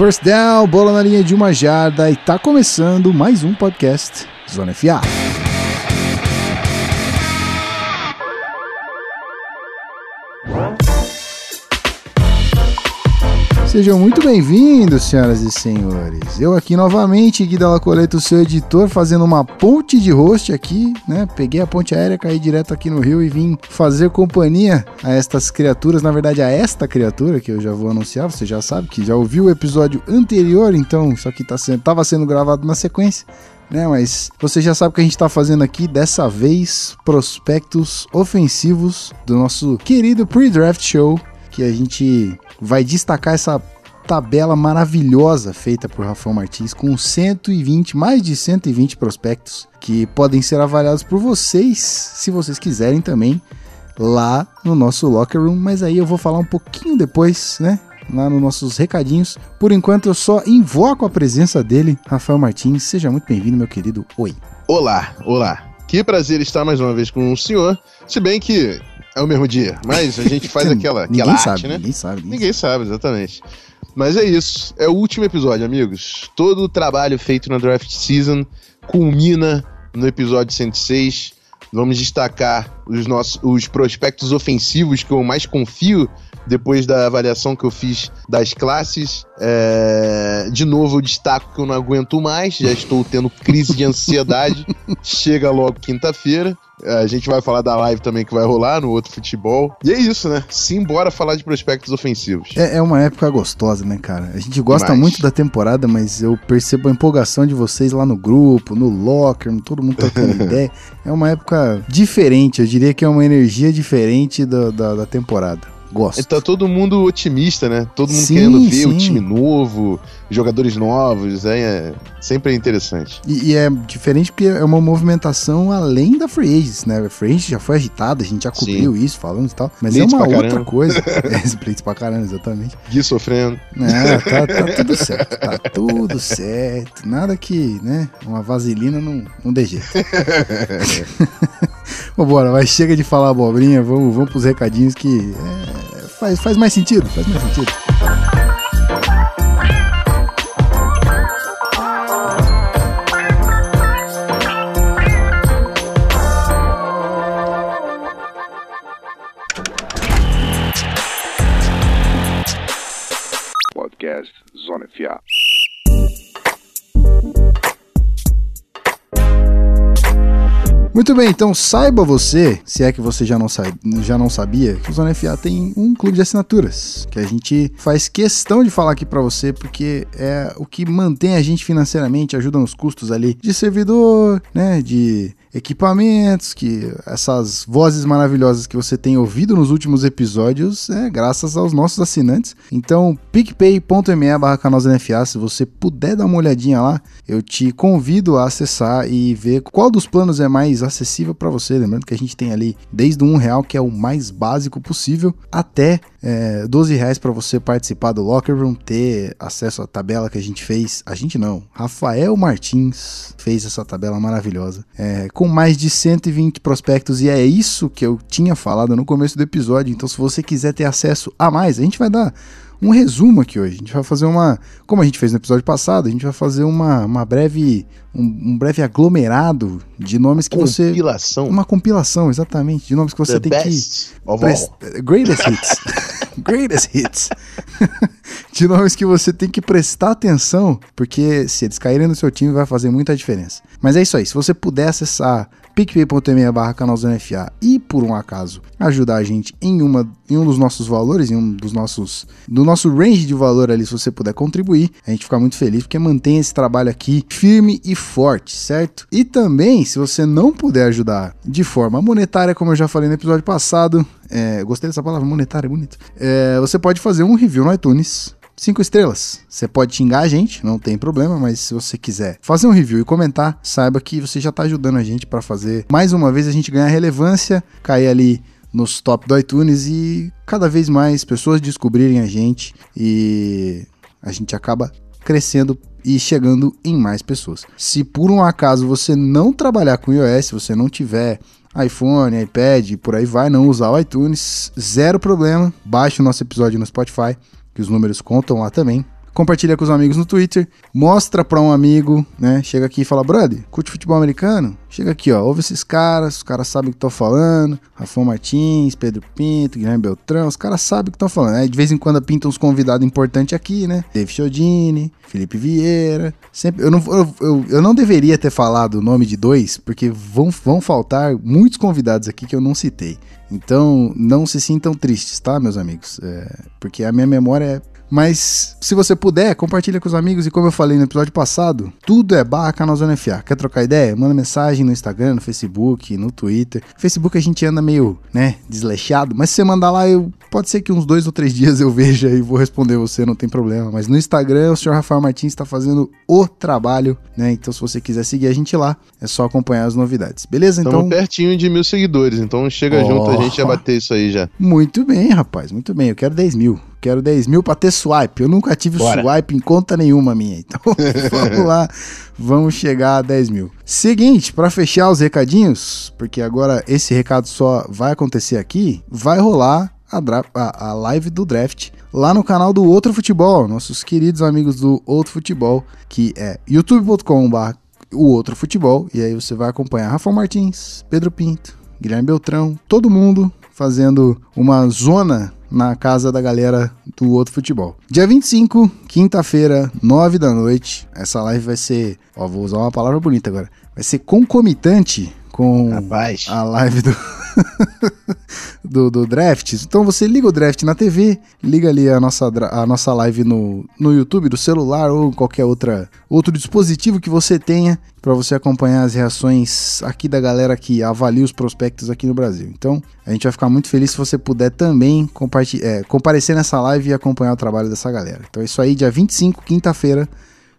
First down, bola na linha de uma jarda e tá começando mais um podcast Zona FA. Sejam muito bem-vindos, senhoras e senhores. Eu aqui novamente, Gui Dalla Coleta, o seu editor, fazendo uma ponte de host aqui, né? Peguei a ponte aérea, caí direto aqui no Rio e vim fazer companhia a estas criaturas, na verdade a esta criatura que eu já vou anunciar, você já sabe que já ouviu o episódio anterior, então isso aqui tá sendo, tava sendo gravado na sequência. Né, mas você já sabe o que a gente está fazendo aqui, dessa vez, prospectos ofensivos do nosso querido pre-draft show, que a gente vai destacar essa tabela maravilhosa feita por Rafael Martins com 120, mais de 120 prospectos que podem ser avaliados por vocês, se vocês quiserem também, lá no nosso locker room, mas aí eu vou falar um pouquinho depois, né? Lá nos nossos recadinhos. Por enquanto eu só invoco a presença dele, Rafael Martins. Seja muito bem-vindo, meu querido. Oi. Olá, olá. Que prazer estar mais uma vez com o senhor. Se bem que é o mesmo dia, mas a gente faz aquela, ninguém aquela sabe, arte, né? Ninguém sabe. Ninguém, Ninguém sabe, exatamente. Mas é isso. É o último episódio, amigos. Todo o trabalho feito na draft season culmina no episódio 106. Vamos destacar os nossos os prospectos ofensivos que eu mais confio depois da avaliação que eu fiz das classes. É, De novo, eu destaco que eu não aguento mais, já estou tendo crise de ansiedade. Chega logo quinta-feira. A gente vai falar da live também que vai rolar no outro futebol. E é isso, né? Simbora falar de prospectos ofensivos. É, é uma época gostosa, né, cara? A gente gosta muito da temporada, mas eu percebo a empolgação de vocês lá no grupo, no locker, todo mundo trocando ideia. É uma época diferente, eu diria que é uma energia diferente da, da, da temporada. Gosto. Tá todo mundo otimista, né? Todo mundo Sim, querendo ver o sim. time novo, jogadores novos, é, é sempre interessante. E, e é diferente porque é uma movimentação além da Free Agents, né? A Free Agents já foi agitada, a gente já cobriu isso, falamos e tal. Mas Blitz é uma outra caramba. coisa. é, Blitz pra caramba, exatamente. Gui sofrendo. É, tá, tá tudo certo, tá tudo certo. Nada que, né, uma vaselina não, não dê jeito. Vambora, mas chega de falar abobrinha, vamos, vamos pros recadinhos que é, faz, faz mais sentido, faz mais sentido. Muito bem, então saiba você, se é que você já não, sabe, já não sabia, que o Zona FA tem um clube de assinaturas, que a gente faz questão de falar aqui pra você, porque é o que mantém a gente financeiramente, ajuda nos custos ali de servidor, né, de equipamentos, que essas vozes maravilhosas que você tem ouvido nos últimos episódios é graças aos nossos assinantes. Então, picpay.me barra canal Zona FA, se você puder dar uma olhadinha lá, eu te convido a acessar e ver qual dos planos é mais acessível para você. Lembrando que a gente tem ali desde um real, que é o mais básico possível, até é, 12 reais para você participar do Locker Room, ter acesso à tabela que a gente fez. A gente não, Rafael Martins fez essa tabela maravilhosa, é, com mais de 120 prospectos, e é isso que eu tinha falado no começo do episódio. Então, se você quiser ter acesso a mais, a gente vai dar um resumo aqui hoje. A gente vai fazer uma. Como a gente fez no episódio passado, a gente vai fazer uma, uma breve. Um, um breve aglomerado de nomes que você. Compilação. Uma compilação, exatamente, de nomes que você The tem que. best of Prest- all. Greatest hits. Greatest hits. de nomes que você tem que prestar atenção, porque se eles caírem no seu time vai fazer muita diferença. Mas é isso aí, se você puder acessar picpay.me barra canalzona FA e por um acaso ajudar a gente em, uma, em um dos nossos valores, em um dos nossos do nosso range de valor ali, se você puder contribuir, a gente fica muito feliz porque mantém esse trabalho aqui firme e forte, certo? E também, se você não puder ajudar de forma monetária, como eu já falei no episódio passado, é, gostei dessa palavra, monetária, é bonito. É, você pode fazer um review no iTunes Cinco estrelas. Você pode xingar a gente, não tem problema, mas se você quiser fazer um review e comentar, saiba que você já está ajudando a gente para fazer mais uma vez a gente ganhar relevância, cair ali nos top do iTunes e cada vez mais pessoas descobrirem a gente e a gente acaba crescendo e chegando em mais pessoas. Se por um acaso você não trabalhar com iOS, você não tiver iPhone, iPad, por aí vai, não usar o iTunes, zero problema. Baixe o nosso episódio no Spotify, que os números contam lá também. Compartilha com os amigos no Twitter, mostra pra um amigo, né? Chega aqui e fala, brother, curte futebol americano? Chega aqui, ó, ouve esses caras, os caras sabem o que tô falando, Rafão Martins, Pedro Pinto, Guilherme Beltrão, os caras sabem o que estão falando. Aí de vez em quando pintam uns convidados importantes aqui, né? Dave Chiodini, Felipe Vieira. Sempre, eu, não, eu, eu, eu, não deveria ter falado o nome de dois, porque vão, vão faltar muitos convidados aqui que eu não citei. Então, não se sintam tristes, tá, meus amigos? É, porque a minha memória é mas se você puder, compartilha com os amigos e como eu falei no episódio passado, tudo é barra canal Zona FA. Quer trocar ideia? Manda mensagem no Instagram, no Facebook, no Twitter. Facebook a gente anda meio, né, desleixado, mas se você mandar lá, eu pode ser que uns dois ou três dias eu veja e vou responder você, não tem problema. Mas no Instagram, o senhor Rafael Martins está fazendo o trabalho, né? Então se você quiser seguir a gente lá, é só acompanhar as novidades. Beleza? Então Estamos pertinho de mil seguidores, então chega oh, junto, a gente já bater isso aí já. Muito bem, rapaz, muito bem. Eu quero 10 mil. Quero 10 mil pra ter swipe. Eu nunca tive Bora. swipe em conta nenhuma minha. Então vamos lá, vamos chegar a 10 mil. Seguinte, para fechar os recadinhos, porque agora esse recado só vai acontecer aqui, vai rolar a, a, a live do draft lá no canal do Outro Futebol, nossos queridos amigos do Outro Futebol, que é youtube.com.br o Outro Futebol, e aí você vai acompanhar Rafa Martins, Pedro Pinto, Guilherme Beltrão, todo mundo fazendo uma zona na casa da galera do outro futebol. Dia 25, quinta-feira, 9 da noite. Essa live vai ser, ó, vou usar uma palavra bonita agora. Vai ser concomitante com Rapaz. a live do do, do draft. Então você liga o draft na TV, liga ali a nossa, a nossa live no, no YouTube, do celular ou qualquer outra, outro dispositivo que você tenha para você acompanhar as reações aqui da galera que avalia os prospectos aqui no Brasil. Então a gente vai ficar muito feliz se você puder também é, comparecer nessa live e acompanhar o trabalho dessa galera. Então é isso aí, dia 25, quinta-feira,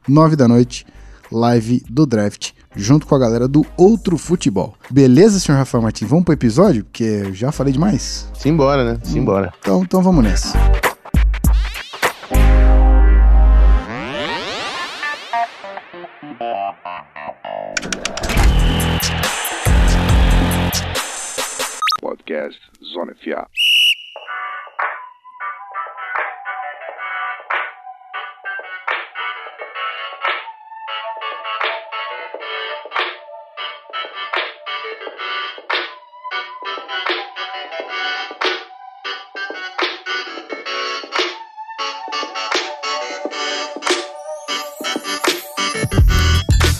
9 da noite, live do draft junto com a galera do Outro Futebol. Beleza, senhor Rafael Martins? Vamos pro episódio? Porque eu já falei demais. Simbora, né? Simbora. Então, então vamos nessa. Podcast Zona FA.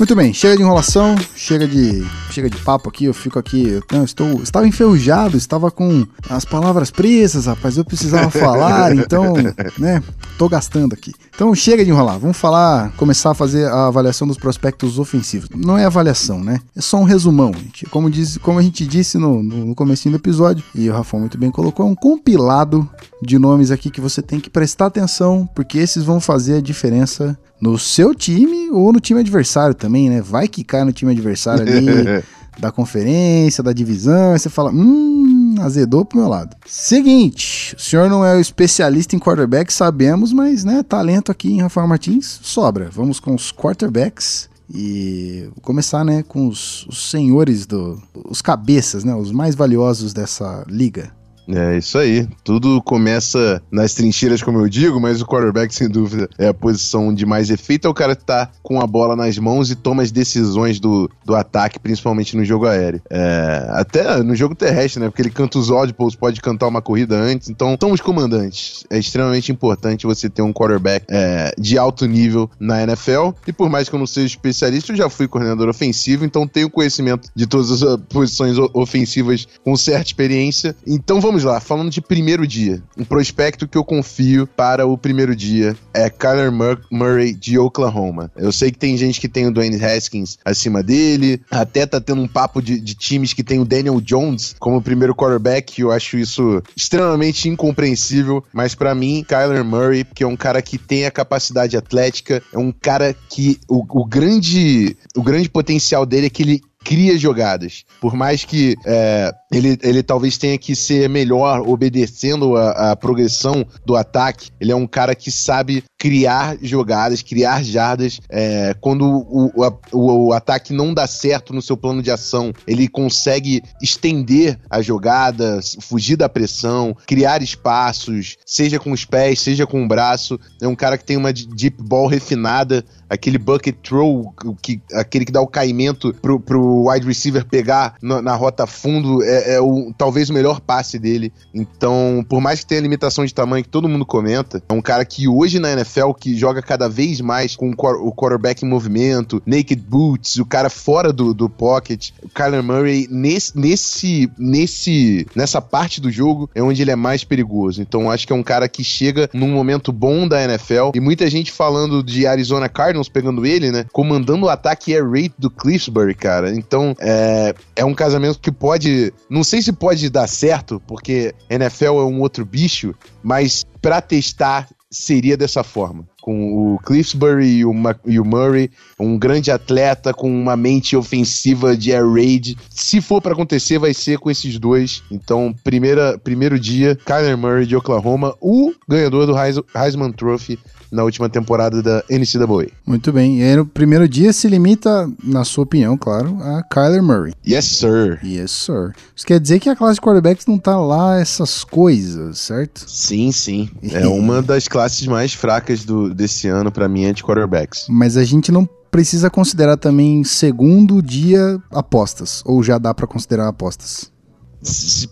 Muito bem, chega de enrolação, chega de chega de papo aqui, eu fico aqui, eu, estou, estava enferrujado, estava com as palavras presas, rapaz, eu precisava falar, então, né, tô gastando aqui. Então chega de enrolar, vamos falar, começar a fazer a avaliação dos prospectos ofensivos. Não é avaliação, né? É só um resumão, gente. Como, diz, como a gente disse no, no, no começo do episódio, e o Rafa muito bem colocou, é um compilado de nomes aqui que você tem que prestar atenção, porque esses vão fazer a diferença no seu time ou no time adversário também, né? Vai que cai no time adversário ali da conferência, da divisão, e você fala, hum, azedou pro meu lado. Seguinte, o senhor não é o especialista em quarterback, sabemos, mas, né, talento aqui em Rafael Martins sobra. Vamos com os quarterbacks. E vou começar, né, com os, os senhores do. os cabeças, né? Os mais valiosos dessa liga. É isso aí. Tudo começa nas trincheiras, como eu digo, mas o quarterback, sem dúvida, é a posição de mais efeito. É o cara que tá com a bola nas mãos e toma as decisões do, do ataque, principalmente no jogo aéreo. É, até no jogo terrestre, né? Porque ele canta os audibles, pode cantar uma corrida antes. Então, são os comandantes. É extremamente importante você ter um quarterback é, de alto nível na NFL. E por mais que eu não seja especialista, eu já fui coordenador ofensivo, então tenho conhecimento de todas as posições ofensivas com certa experiência. Então, vamos vamos lá, falando de primeiro dia. Um prospecto que eu confio para o primeiro dia é Kyler Murray de Oklahoma. Eu sei que tem gente que tem o Dwayne Haskins acima dele, até tá tendo um papo de, de times que tem o Daniel Jones como primeiro quarterback, eu acho isso extremamente incompreensível, mas para mim, Kyler Murray, que é um cara que tem a capacidade atlética, é um cara que o, o grande o grande potencial dele é que ele cria jogadas. Por mais que é, ele, ele talvez tenha que ser melhor obedecendo a, a, progressão do ataque, ele é um cara que sabe criar jogadas, criar jardas. É, quando o, o, o, ataque não dá certo no seu plano de ação, ele consegue estender a jogada, fugir da pressão, criar espaços, seja com os pés, seja com o braço. É um cara que tem uma deep ball refinada, aquele bucket throw, que, aquele que dá o caimento pro, pro wide receiver pegar na, na rota fundo, é, é, o, talvez o melhor passe dele. Então, por mais que tenha limitação de tamanho que todo mundo comenta, é um cara que hoje na NFL que joga cada vez mais com o quarterback em movimento, naked boots, o cara fora do, do pocket. O Kyler Murray, nesse, nesse, nesse, nessa parte do jogo, é onde ele é mais perigoso. Então, acho que é um cara que chega num momento bom da NFL e muita gente falando de Arizona Cardinals pegando ele, né? Comandando o ataque air raid do Cliffsbury, cara. Então, é, é um casamento que pode. Não sei se pode dar certo, porque NFL é um outro bicho, mas para testar seria dessa forma. Com o Cliffsbury e o, e o, Murray, um grande atleta com uma mente ofensiva de air raid. Se for para acontecer, vai ser com esses dois. Então, primeira, primeiro dia, Kyler Murray de Oklahoma, o ganhador do Heisman Trophy na última temporada da NCAA. Muito bem. E aí, no primeiro dia se limita, na sua opinião, claro, a Kyler Murray. Yes, sir. Yes, sir. Isso quer dizer que a classe de quarterbacks não tá lá essas coisas, certo? Sim, sim. É uma das classes mais fracas do, desse ano para mim é de quarterbacks. Mas a gente não precisa considerar também segundo dia apostas, ou já dá para considerar apostas?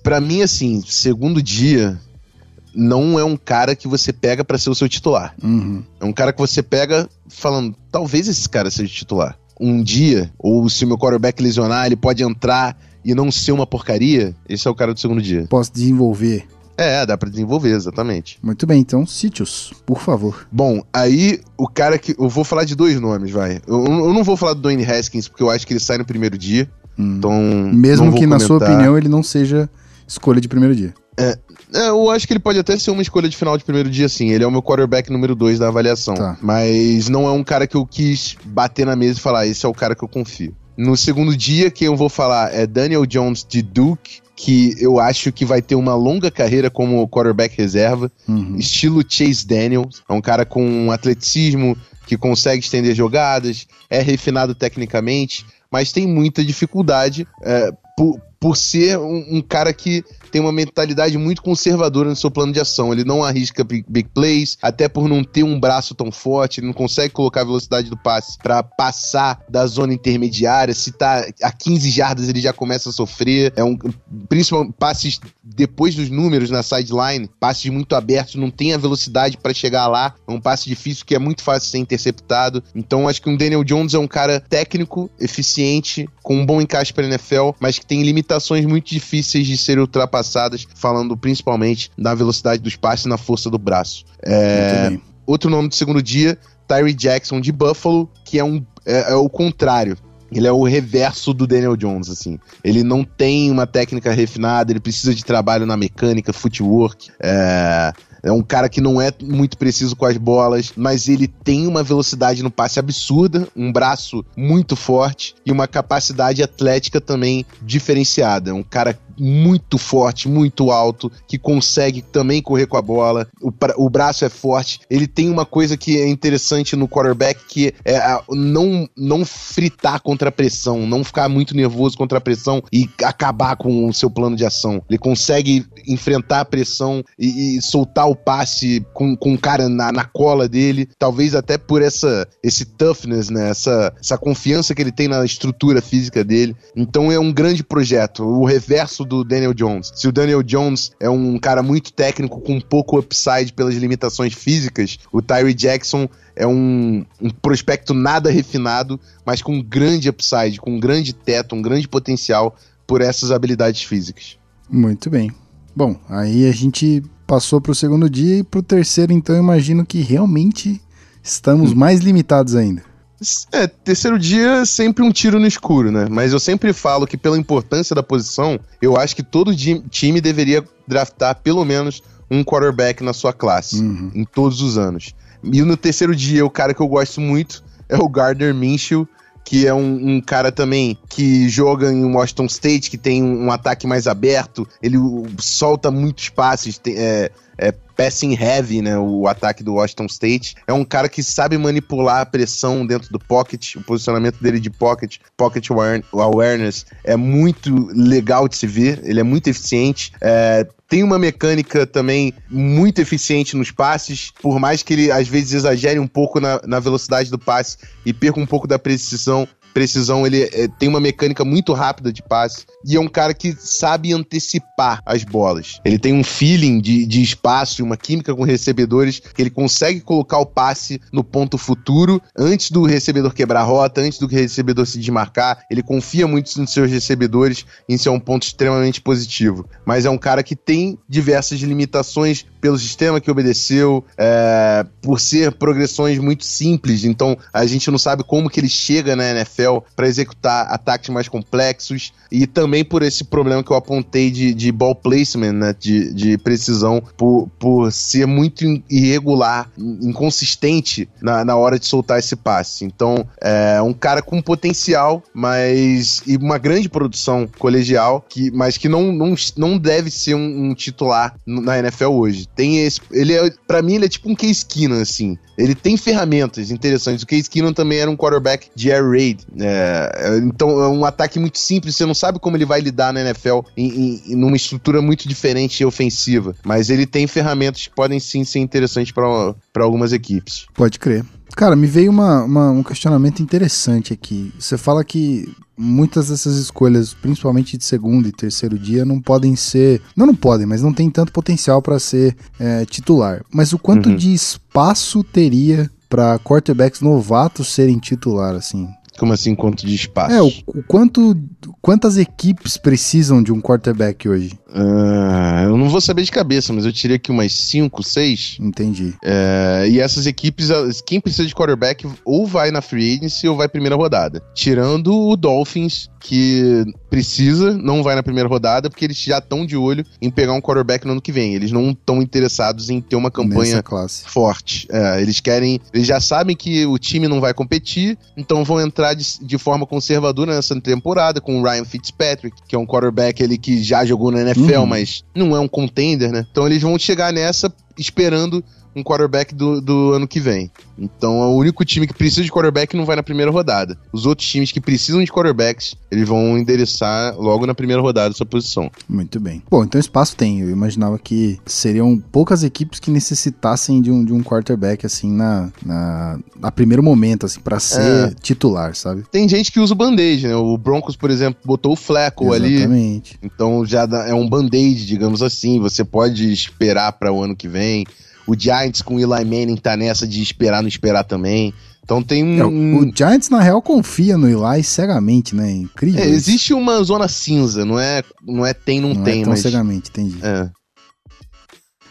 Para mim, assim, segundo dia, não é um cara que você pega para ser o seu titular. Uhum. É um cara que você pega falando, talvez esse cara seja titular. Um dia, ou se o meu quarterback lesionar, ele pode entrar e não ser uma porcaria. Esse é o cara do segundo dia. Posso desenvolver. É, dá para desenvolver, exatamente. Muito bem, então, Sítios, por favor. Bom, aí o cara que. Eu vou falar de dois nomes, vai. Eu, eu não vou falar do Dwayne Haskins, porque eu acho que ele sai no primeiro dia. Hum. Então. Mesmo que, comentar. na sua opinião, ele não seja escolha de primeiro dia. É, eu acho que ele pode até ser uma escolha de final de primeiro dia, sim. Ele é o meu quarterback número 2 da avaliação. Tá. Mas não é um cara que eu quis bater na mesa e falar, esse é o cara que eu confio. No segundo dia, quem eu vou falar é Daniel Jones de Duke, que eu acho que vai ter uma longa carreira como quarterback reserva, uhum. estilo Chase Daniels. É um cara com um atleticismo que consegue estender jogadas, é refinado tecnicamente, mas tem muita dificuldade é, por, por ser um, um, cara que tem uma mentalidade muito conservadora no seu plano de ação. Ele não arrisca big, big plays, até por não ter um braço tão forte, ele não consegue colocar a velocidade do passe para passar da zona intermediária. Se tá a 15 jardas, ele já começa a sofrer. É um principalmente passes depois dos números na sideline, passes muito abertos, não tem a velocidade para chegar lá. É um passe difícil que é muito fácil ser interceptado. Então acho que um Daniel Jones é um cara técnico, eficiente, com um bom encaixe para NFL, mas que tem limitações muito difíceis de serem ultrapassadas, falando principalmente da velocidade dos passes e na força do braço. É... Outro nome do segundo dia, Tyree Jackson de Buffalo, que é, um, é, é o contrário. Ele é o reverso do Daniel Jones, assim. Ele não tem uma técnica refinada, ele precisa de trabalho na mecânica, footwork. É, é um cara que não é muito preciso com as bolas, mas ele tem uma velocidade no passe absurda, um braço muito forte e uma capacidade atlética também diferenciada. É um cara muito forte, muito alto, que consegue também correr com a bola. O, o braço é forte. Ele tem uma coisa que é interessante no quarterback, que é a, não, não fritar contra a pressão, não ficar muito nervoso contra a pressão e acabar com o seu plano de ação. Ele consegue enfrentar a pressão e, e soltar o passe com, com o cara na, na cola dele, talvez até por essa esse toughness, né? Essa, essa confiança que ele tem na estrutura física dele. Então é um grande projeto. O reverso do Daniel Jones. Se o Daniel Jones é um cara muito técnico com pouco upside pelas limitações físicas, o Tyree Jackson é um, um, prospecto nada refinado, mas com um grande upside, com um grande teto, um grande potencial por essas habilidades físicas. Muito bem. Bom, aí a gente passou para o segundo dia e para o terceiro, então eu imagino que realmente estamos hum. mais limitados ainda. É, terceiro dia é sempre um tiro no escuro, né? Mas eu sempre falo que pela importância da posição, eu acho que todo time deveria draftar pelo menos um quarterback na sua classe, uhum. em todos os anos. E no terceiro dia, o cara que eu gosto muito é o Gardner Minshew, que é um, um, cara também que joga em Washington State, que tem um, um ataque mais aberto, ele solta muitos passes, tem, é, é passing heavy, né? O ataque do Washington State. É um cara que sabe manipular a pressão dentro do pocket, o posicionamento dele de pocket, pocket awareness é muito legal de se ver, ele é muito eficiente. É, tem uma mecânica também muito eficiente nos passes, por mais que ele às vezes exagere um pouco na, na velocidade do passe e perca um pouco da precisão, precisão, ele é, tem uma mecânica muito rápida de passe e é um cara que sabe antecipar as bolas. Ele tem um feeling de, de espaço e uma química com recebedores que ele consegue colocar o passe no ponto futuro antes do recebedor quebrar a rota, antes do recebedor se desmarcar. Ele confia muito nos seus recebedores isso é um ponto extremamente positivo. Mas é um cara que tem diversas limitações pelo sistema que obedeceu, é, por ser progressões muito simples. Então a gente não sabe como que ele chega na NFL para executar ataques mais complexos e também por esse problema que eu apontei de, de ball placement, né, de, de precisão, por, por ser muito irregular, inconsistente na, na hora de soltar esse passe. Então é um cara com potencial, mas e uma grande produção colegial, que, mas que não, não, não deve ser um, um titular na NFL hoje tem esse. Ele é, para mim, ele é tipo um Case Keenum, assim. Ele tem ferramentas interessantes. O Case Keenum também era um quarterback de air raid. É, é, então é um ataque muito simples. Você não sabe como ele vai lidar na NFL em, em, numa estrutura muito diferente e ofensiva. Mas ele tem ferramentas que podem sim ser interessantes para algumas equipes. Pode crer. Cara, me veio uma, uma, um questionamento interessante aqui. Você fala que muitas dessas escolhas, principalmente de segundo e terceiro dia, não podem ser. Não, não podem, mas não tem tanto potencial para ser é, titular. Mas o quanto uhum. de espaço teria para quarterbacks novatos serem titular, assim? Como assim, quanto de espaço? É, o, o quanto, quantas equipes precisam de um quarterback hoje? Uh, eu não vou saber de cabeça, mas eu tirei aqui umas 5, 6. Entendi. É, e essas equipes, quem precisa de quarterback ou vai na free agency ou vai primeira rodada. Tirando o Dolphins, que precisa, não vai na primeira rodada, porque eles já estão de olho em pegar um quarterback no ano que vem. Eles não estão interessados em ter uma campanha forte. É, eles querem. Eles já sabem que o time não vai competir, então vão entrar de, de forma conservadora nessa temporada com o Ryan Fitzpatrick, que é um quarterback ele que já jogou na NFL, uhum. mas não é um contender, né? Então eles vão chegar nessa esperando um quarterback do, do ano que vem. Então, é o único time que precisa de quarterback não vai na primeira rodada. Os outros times que precisam de quarterbacks, eles vão endereçar logo na primeira rodada sua posição. Muito bem. Bom, então espaço tem. Eu imaginava que seriam poucas equipes que necessitassem de um, de um quarterback, assim, na, na, na primeiro momento, assim, para ser é. titular, sabe? Tem gente que usa o band-aid, né? O Broncos, por exemplo, botou o Fleco ali. Exatamente. Então já é um band-aid, digamos assim. Você pode esperar para o ano que vem. O Giants com o Eli Manning tá nessa de esperar, não esperar também. Então tem um. É, o Giants, na real, confia no Eli cegamente, né? Incrível. É, existe uma zona cinza, não é, não é tem, não, não tem, é tão mas. cegamente, entendi. É.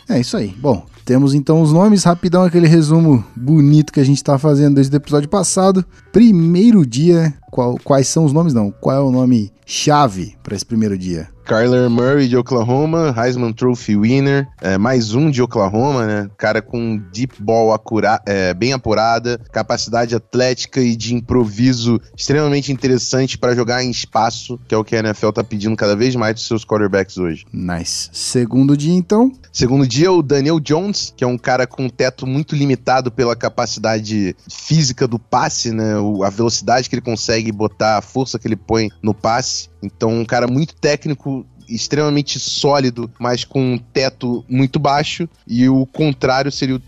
É isso aí. Bom, temos então os nomes, rapidão aquele resumo bonito que a gente tá fazendo desde o episódio passado. Primeiro dia, qual, quais são os nomes não? Qual é o nome chave para esse primeiro dia? Kyler Murray de Oklahoma, Heisman Trophy winner, é, mais um de Oklahoma, né? Cara com deep ball acura, é, bem apurada, capacidade atlética e de improviso extremamente interessante para jogar em espaço, que é o que a NFL tá pedindo cada vez mais dos seus quarterbacks hoje. Nice. Segundo dia, então? Segundo dia, o Daniel Jones, que é um cara com um teto muito limitado pela capacidade física do passe, né? A velocidade que ele consegue botar, a força que ele põe no passe. Então, um cara muito técnico, extremamente sólido, mas com um teto muito baixo. E o contrário seria o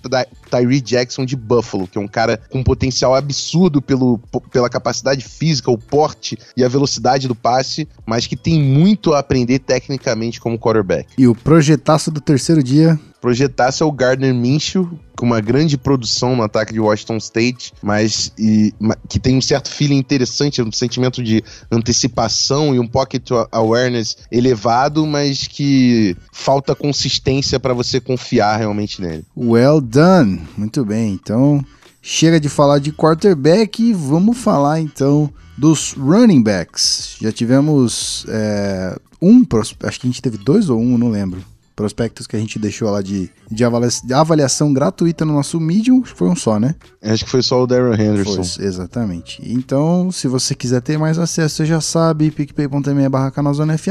Tyree Jackson de Buffalo, que é um cara com potencial absurdo pelo, pela capacidade física, o porte e a velocidade do passe, mas que tem muito a aprender tecnicamente como quarterback. E o projetaço do terceiro dia projetasse é o Gardner Minshew, com uma grande produção no ataque de Washington State, mas e, que tem um certo feeling interessante, um sentimento de antecipação e um pocket awareness elevado, mas que falta consistência para você confiar realmente nele. Well done, muito bem. Então chega de falar de quarterback e vamos falar então dos running backs. Já tivemos é, um, acho que a gente teve dois ou um, não lembro prospectos que a gente deixou lá de, de, avaliação, de avaliação gratuita no nosso Medium, foi um só, né? Acho que foi só o Darren Henderson. Foi, exatamente. Então, se você quiser ter mais acesso, você já sabe, picpay.me barra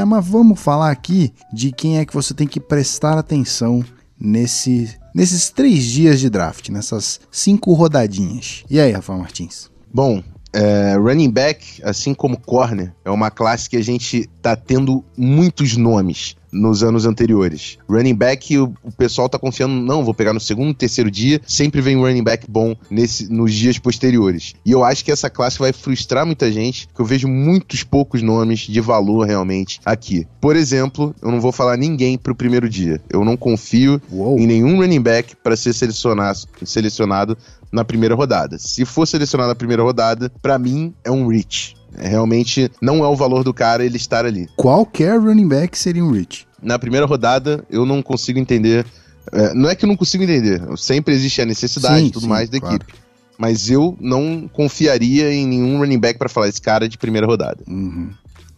mas vamos falar aqui de quem é que você tem que prestar atenção nesse, nesses três dias de draft, nessas cinco rodadinhas. E aí, Rafael Martins? Bom, é, running back, assim como corner, é uma classe que a gente tá tendo muitos nomes nos anos anteriores. Running back, o, o pessoal tá confiando, não, vou pegar no segundo, terceiro dia, sempre vem um running back bom nesse, nos dias posteriores. E eu acho que essa classe vai frustrar muita gente, porque eu vejo muitos poucos nomes de valor realmente aqui. Por exemplo, eu não vou falar ninguém pro primeiro dia. Eu não confio Uou. em nenhum running back para ser selecionado, selecionado na primeira rodada. Se for selecionado na primeira rodada, para mim é um reach. É, realmente não é o valor do cara ele estar ali. Qualquer running back seria um reach. Na primeira rodada, eu não consigo entender. É, não é que eu não consigo entender. Sempre existe a necessidade e tudo sim, mais da claro. equipe. Mas eu não confiaria em nenhum running back para falar esse cara de primeira rodada. Uhum.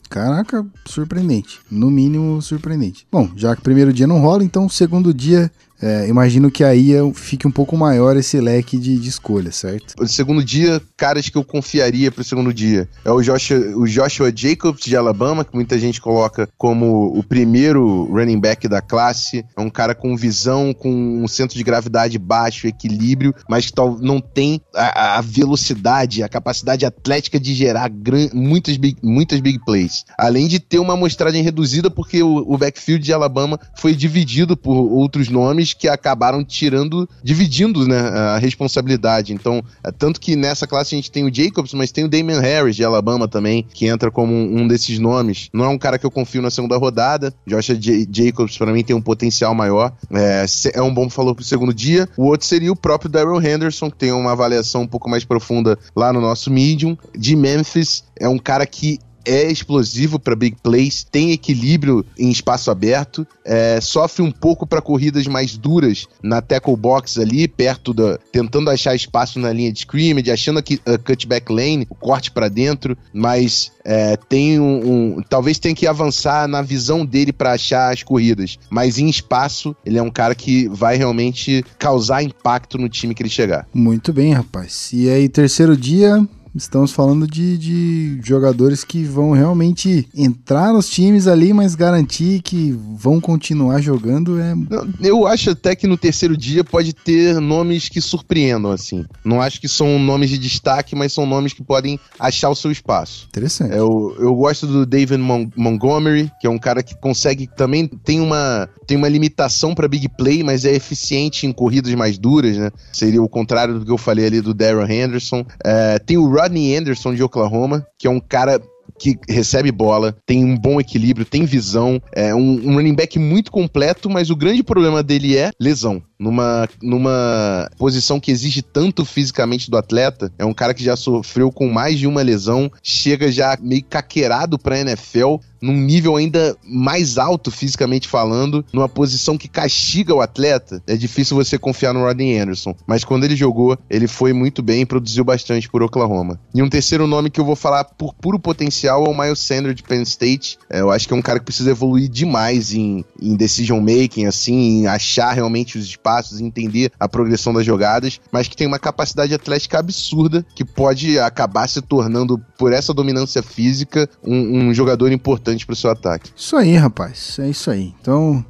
Caraca, surpreendente. No mínimo, surpreendente. Bom, já que o primeiro dia não rola, então o segundo dia é, imagino que aí fique um pouco maior esse leque de, de escolha, certo? O segundo dia, caras que eu confiaria pro segundo dia. É o Joshua, o Joshua Jacobs de Alabama, que muita gente coloca como o primeiro running back da classe. É um cara com visão, com um centro de gravidade baixo, equilíbrio, mas que tal, não tem a, a velocidade, a capacidade atlética de gerar gran, muitas, big, muitas big plays. Além de ter uma amostragem reduzida, porque o, o backfield de Alabama foi dividido por outros nomes que acabaram tirando, dividindo né, a responsabilidade. Então, é, tanto que nessa classe a gente tem o Jacobs, mas tem o Damian Harris de Alabama também, que entra como um, um desses nomes. Não é um cara que eu confio na segunda rodada. Josh J Jacobs, para mim, tem um potencial maior. É, é um bom falou pro segundo dia. O outro seria o próprio Daryl Henderson, que tem uma avaliação um pouco mais profunda lá no nosso Medium. De Memphis, é um cara que é explosivo para big plays, tem equilíbrio em espaço aberto, é, sofre um pouco para corridas mais duras na tackle box ali, perto da. tentando achar espaço na linha de scrimmage, achando a, a cutback lane, o corte para dentro, mas é, tem um, um, Talvez tenha que avançar na visão dele para achar as corridas, mas em espaço, ele é um cara que vai realmente causar impacto no time que ele chegar. Muito bem, rapaz. E aí, terceiro dia, Estamos falando de, de jogadores que vão realmente entrar nos times ali, mas garantir que vão continuar jogando é. Eu acho até que no terceiro dia pode ter nomes que surpreendam, assim. Não acho que são nomes de destaque, mas são nomes que podem achar o seu espaço. Interessante. Eu, eu gosto do David Mon Montgomery, que é um cara que consegue também tem uma, tem uma limitação para big play, mas é eficiente em corridas mais duras, né? Seria o contrário do que eu falei ali do Darren Henderson. É, tem o Rodney Anderson de Oklahoma, que é um cara que recebe bola, tem um bom equilíbrio, tem visão, é um, um running back muito completo, mas o grande problema dele é lesão numa, numa posição que exige tanto fisicamente do atleta. É um cara que já sofreu com mais de uma lesão, chega já meio caqueirado pra NFL, num nível ainda mais alto fisicamente falando, numa posição que castiga o atleta. É difícil você confiar no Rodney Anderson, mas quando ele jogou, ele foi muito bem e produziu bastante por Oklahoma. E um terceiro nome que eu vou falar por puro potencial é o Miles Sanders de Penn State. É, eu acho que é um cara que precisa evoluir demais em, em decision making, assim, em achar realmente os espaços passos, entender a progressão das jogadas, mas que tem uma capacidade atlética absurda que pode acabar se tornando, por essa dominância física, um, um jogador importante para o seu ataque. Isso aí, rapaz. É isso aí. Então,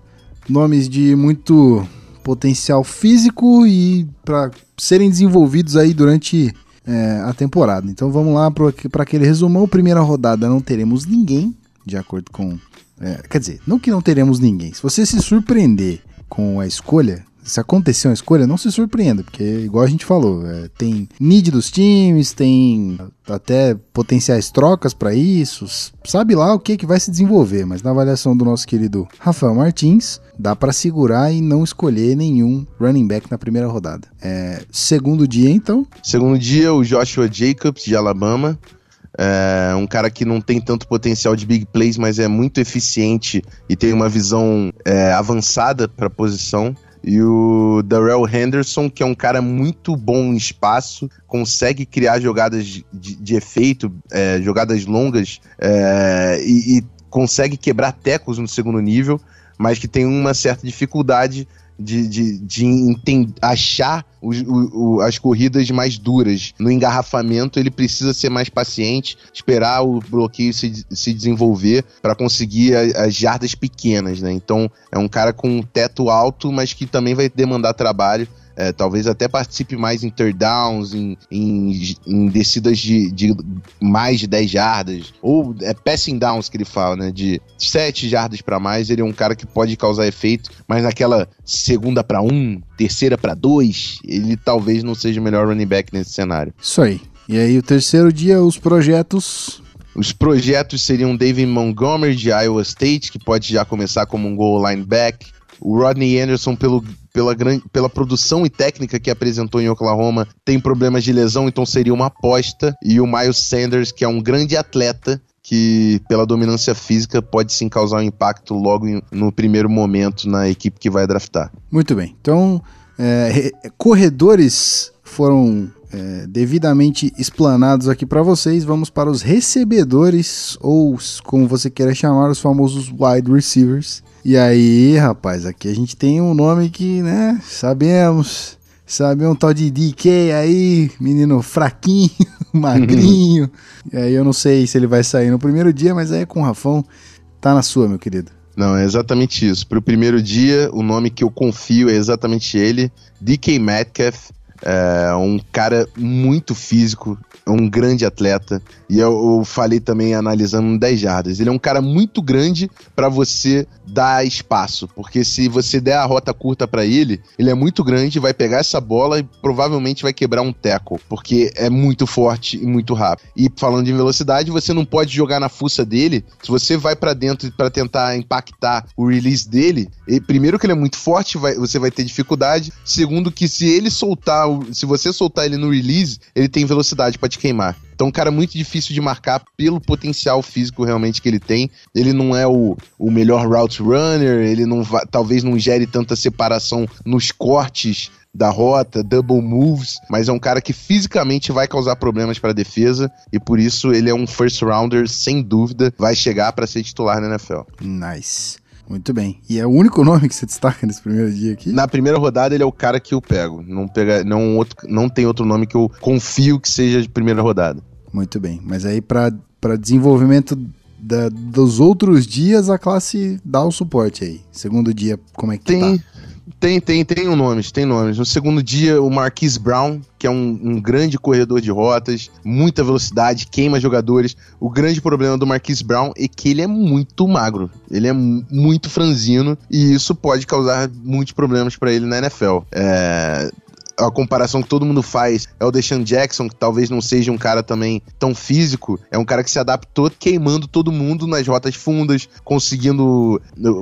nomes de muito potencial físico e para serem desenvolvidos aí durante é, a temporada. Então vamos lá para aquele resumão. Primeira rodada não teremos ninguém, de acordo com. É, quer dizer, não que não teremos ninguém. Se você se surpreender com a escolha, se acontecer uma escolha, não se surpreenda, porque, igual a gente falou, é, tem need dos times, tem até potenciais trocas para isso, sabe lá o que, que vai se desenvolver, mas na avaliação do nosso querido Rafael Martins, dá para segurar e não escolher nenhum running back na primeira rodada. É, segundo dia, então? Segundo dia, o Joshua Jacobs, de Alabama. É um cara que não tem tanto potencial de big plays, mas é muito eficiente e tem uma visão é, avançada para a posição. E o Darrell Henderson, que é um cara muito bom em espaço, consegue criar jogadas de, de efeito, é, jogadas longas, é, e, e consegue quebrar tecos no segundo nível, mas que tem uma certa dificuldade de, de, de enten- achar os- o- o- as corridas mais duras. No engarrafamento, ele precisa ser mais paciente, esperar o bloqueio se, se desenvolver para conseguir a- as jardas pequenas, né? Então, é um cara com um teto alto, mas que também vai demandar trabalho. É, talvez até participe mais em third downs, em, em, em descidas de, de mais de 10 jardas, ou é passing downs que ele fala, né? De 7 jardas para mais, ele é um cara que pode causar efeito, mas naquela segunda para um, terceira para dois, ele talvez não seja o melhor running back nesse cenário. Isso aí. E aí, o terceiro dia, os projetos. Os projetos seriam David Montgomery de Iowa State, que pode já começar como um goal lineback. O Rodney Anderson, pelo, pela, gran- pela produção e técnica que apresentou em Oklahoma, tem problemas de lesão, então seria uma aposta. E o Miles Sanders, que é um grande atleta, que pela dominância física pode sim causar um impacto logo em- no primeiro momento na equipe que vai draftar. Muito bem. Então, é, re- corredores foram é, devidamente explanados aqui para vocês. Vamos para os recebedores, ou como você queira chamar, os famosos wide receivers. E aí, rapaz, aqui a gente tem um nome que, né, sabemos. Sabe, um tal de DK aí, menino fraquinho, magrinho. E aí eu não sei se ele vai sair no primeiro dia, mas aí com o Rafão, tá na sua, meu querido. Não, é exatamente isso. Para o primeiro dia, o nome que eu confio é exatamente ele, DK Metcalf. É um cara muito físico, é um grande atleta. E eu, eu falei também analisando no 10 jardas. Ele é um cara muito grande para você dar espaço, porque se você der a rota curta para ele, ele é muito grande, vai pegar essa bola e provavelmente vai quebrar um tackle, porque é muito forte e muito rápido. E falando de velocidade, você não pode jogar na fuça dele. Se você vai para dentro para tentar impactar o release dele, primeiro que ele é muito forte, vai- você vai ter dificuldade. Segundo que se ele soltar, se você soltar ele no release, ele tem velocidade para te queimar. Então, um cara muito difícil de marcar pelo potencial físico realmente que ele tem. Ele não é o, o melhor route runner, ele não talvez não gere tanta separação nos cortes da rota, double moves, mas é um cara que fisicamente vai causar problemas para a defesa e por isso ele é um first rounder sem dúvida, vai chegar para ser titular na NFL. Nice. Muito bem. E é o único nome que você destaca nesse primeiro dia aqui? Na primeira rodada ele é o cara que eu pego, não pega, não outro, não tem outro nome que eu confio que seja de primeira rodada. Muito bem. Mas aí, para desenvolvimento da- dos outros dias, a classe dá o suporte aí. Segundo dia, como é que Tem, tá? Tem, tem, tem um nomes, tem nomes. No segundo dia, o Marquise Brown, que é um, um grande corredor de rotas, muita velocidade, queima jogadores. O grande problema do Marquise Brown é que ele é muito magro, ele é mu- muito franzino e isso pode causar muitos problemas para ele na NFL. É, a comparação que todo mundo faz é o Deshaun Jackson, que talvez não seja um cara também tão físico, é um cara que se adaptou queimando todo mundo nas rotas fundas, conseguindo,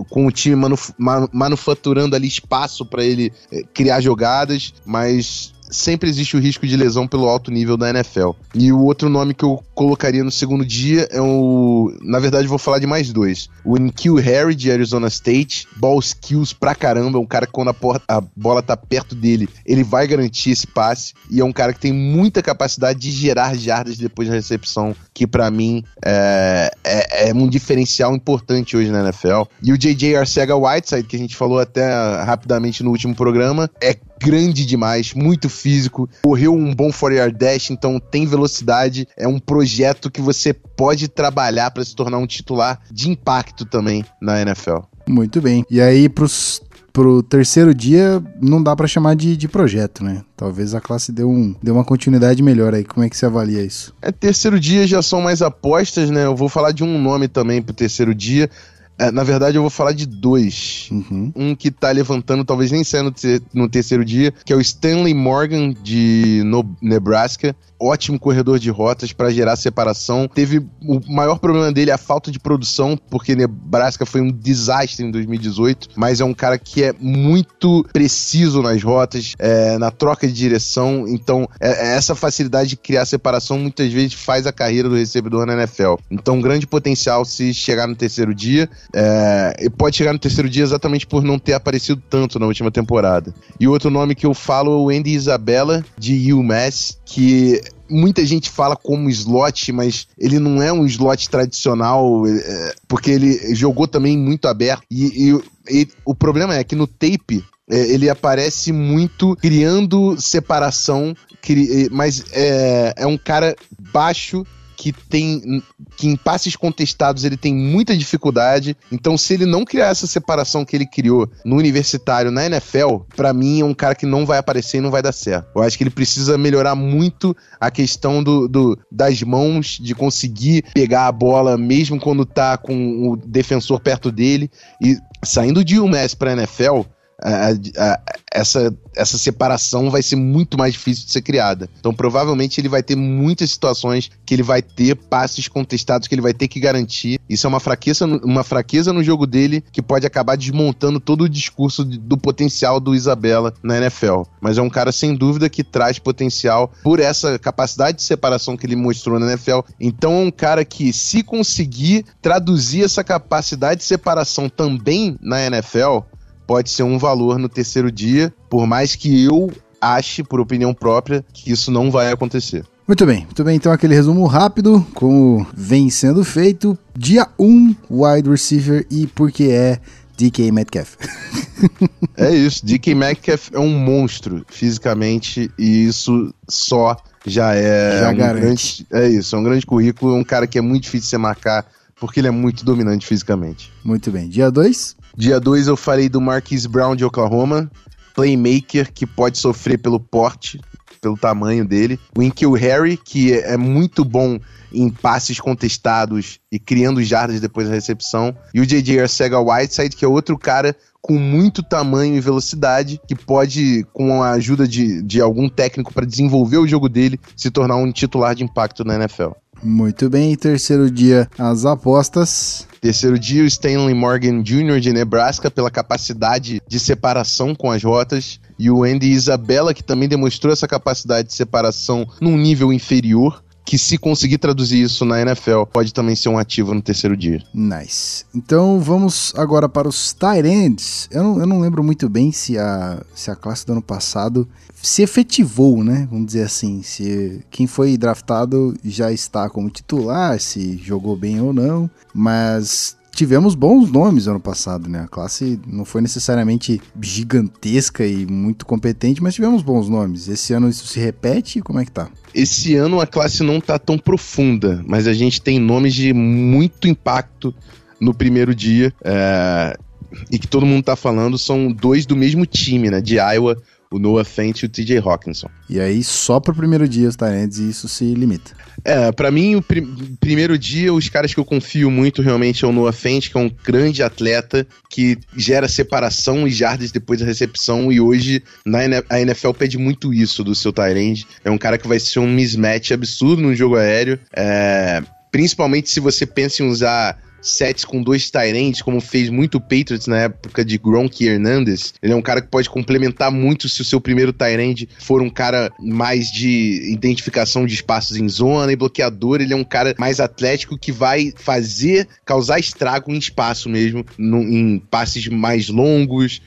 com o time manuf- ma- manufaturando ali espaço para ele eh, criar jogadas, mas sempre existe o risco de lesão pelo alto nível da NFL. E o outro nome que eu colocaria no segundo dia é o. Na verdade, vou falar de mais dois. O Nikhil Harry, de Arizona State. Ball skills pra caramba. É um cara que, quando a, por- a bola tá perto dele, ele vai garantir esse passe. E é um cara que tem muita capacidade de gerar jardas depois da recepção, que pra mim é, é, é um diferencial importante hoje na NFL. E o JJ Arcega Whiteside, que a gente falou até rapidamente no último programa, é grande demais, muito físico, correu um bom 4-yard dash, então tem velocidade, é um projeto que você pode trabalhar para se tornar um titular de impacto também na NFL. Muito bem. E aí, pros, pro terceiro dia, não dá pra chamar de, de projeto, né? Talvez a classe dê, um, dê uma continuidade melhor aí. Como é que você avalia isso? É, terceiro dia já são mais apostas, né? Eu vou falar de um nome também pro terceiro dia. É, na verdade, eu vou falar de dois. Uhum. Um que tá levantando, talvez nem saia no, te- no terceiro dia, que é o Stanley Morgan de No- Nebraska. Ótimo corredor de rotas para gerar separação. Teve o maior problema dele é a falta de produção, porque Nebraska foi um desastre em 2018. Mas é um cara que é muito preciso nas rotas, é, na troca de direção. Então, é- é essa facilidade de criar separação muitas vezes faz a carreira do recebedor na NFL. Então, um grande potencial se chegar no terceiro dia. É, e pode chegar no terceiro dia exatamente por não ter aparecido tanto na última temporada. E outro nome que eu falo é o Andy Isabella, de UMass, que muita gente fala como slot, mas ele não é um slot tradicional, é, porque ele jogou também muito aberto. E, e- e o problema é que no tape é, ele aparece muito criando separação, cri- mas é, é um cara baixo que tem que em passes contestados ele tem muita dificuldade. Então, se ele não criar essa separação que ele criou no universitário na NFL, pra mim é um cara que não vai aparecer e não vai dar certo. Eu acho que ele precisa melhorar muito a questão do, do- das mãos, de conseguir pegar a bola mesmo quando tá com o defensor perto dele e saindo de UMass pra NFL. A- a- essa, essa separação vai ser muito mais difícil de ser criada. Então, provavelmente, ele vai ter muitas situações que ele vai ter passes contestados que ele vai ter que garantir. Isso é uma fraqueza, uma fraqueza no jogo dele que pode acabar desmontando todo o discurso do potencial do Isabella na NFL. Mas é um cara, sem dúvida, que traz potencial por essa capacidade de separação que ele mostrou na NFL. Então, é um cara que, se conseguir traduzir essa capacidade de separação também na NFL, pode ser um valor no terceiro dia, por mais que eu ache, por opinião própria, que isso não vai acontecer. Muito bem, muito bem. Então, aquele resumo rápido, como vem sendo feito. Dia 1, wide receiver e porque é DK Metcalf. É isso, DK Metcalf é um monstro fisicamente e isso só já é Já um garante. grande, é isso, é um grande currículo, um cara que é muito difícil de você marcar porque ele é muito dominante fisicamente. Muito bem. Dia 2, Dia 2 eu falei do Marquise Brown de Oklahoma, playmaker que pode sofrer pelo porte, pelo tamanho dele. O Inkil Harry, que é muito bom em passes contestados e criando jardas depois da recepção. E o JJ Arcega Whiteside, que é outro cara com muito tamanho e velocidade, que pode, com a ajuda de, de algum técnico para desenvolver o jogo dele, se tornar um titular de impacto na NFL. Muito bem. Terceiro dia, as apostas. Terceiro dia, o Stanley Morgan Jr. de Nebraska, pela capacidade de separação com as rotas. E o Andy Isabella, que também demonstrou essa capacidade de separação num nível inferior. Que se conseguir traduzir isso na NFL, pode também ser um ativo no terceiro dia. Nice. Então vamos agora para os tight ends. Eu não, eu não lembro muito bem se a, se a classe do ano passado se efetivou, né? Vamos dizer assim. Se quem foi draftado já está como titular, se jogou bem ou não. Mas tivemos bons nomes ano passado, né? A classe não foi necessariamente gigantesca e muito competente, mas tivemos bons nomes. Esse ano isso se repete? Como é que tá? Esse ano a classe não tá tão profunda, mas a gente tem nomes de muito impacto no primeiro dia. é, E que todo mundo tá falando são dois do mesmo time, né? De Iowa, o Noah Fent e o TJ Hawkinson. E aí só para o primeiro dia os e isso se limita. É, pra mim, o pri- primeiro dia, os caras que eu confio muito realmente é o Noah Fent, que é um grande atleta que gera separação e jardas depois da recepção. E hoje na a NFL pede muito isso do seu Tyrande. É um cara que vai ser um mismatch absurdo no jogo aéreo. É, principalmente se você pensa em usar sets com dois Tyrands, como fez muito o Patriots na época de Gronk e Hernandez. Ele é um cara que pode complementar muito se o seu primeiro Tyrand for um cara mais de identificação de espaços em zona e bloqueador. Ele é um cara mais atlético que vai fazer, causar estrago em espaço mesmo, no- em passes mais longos,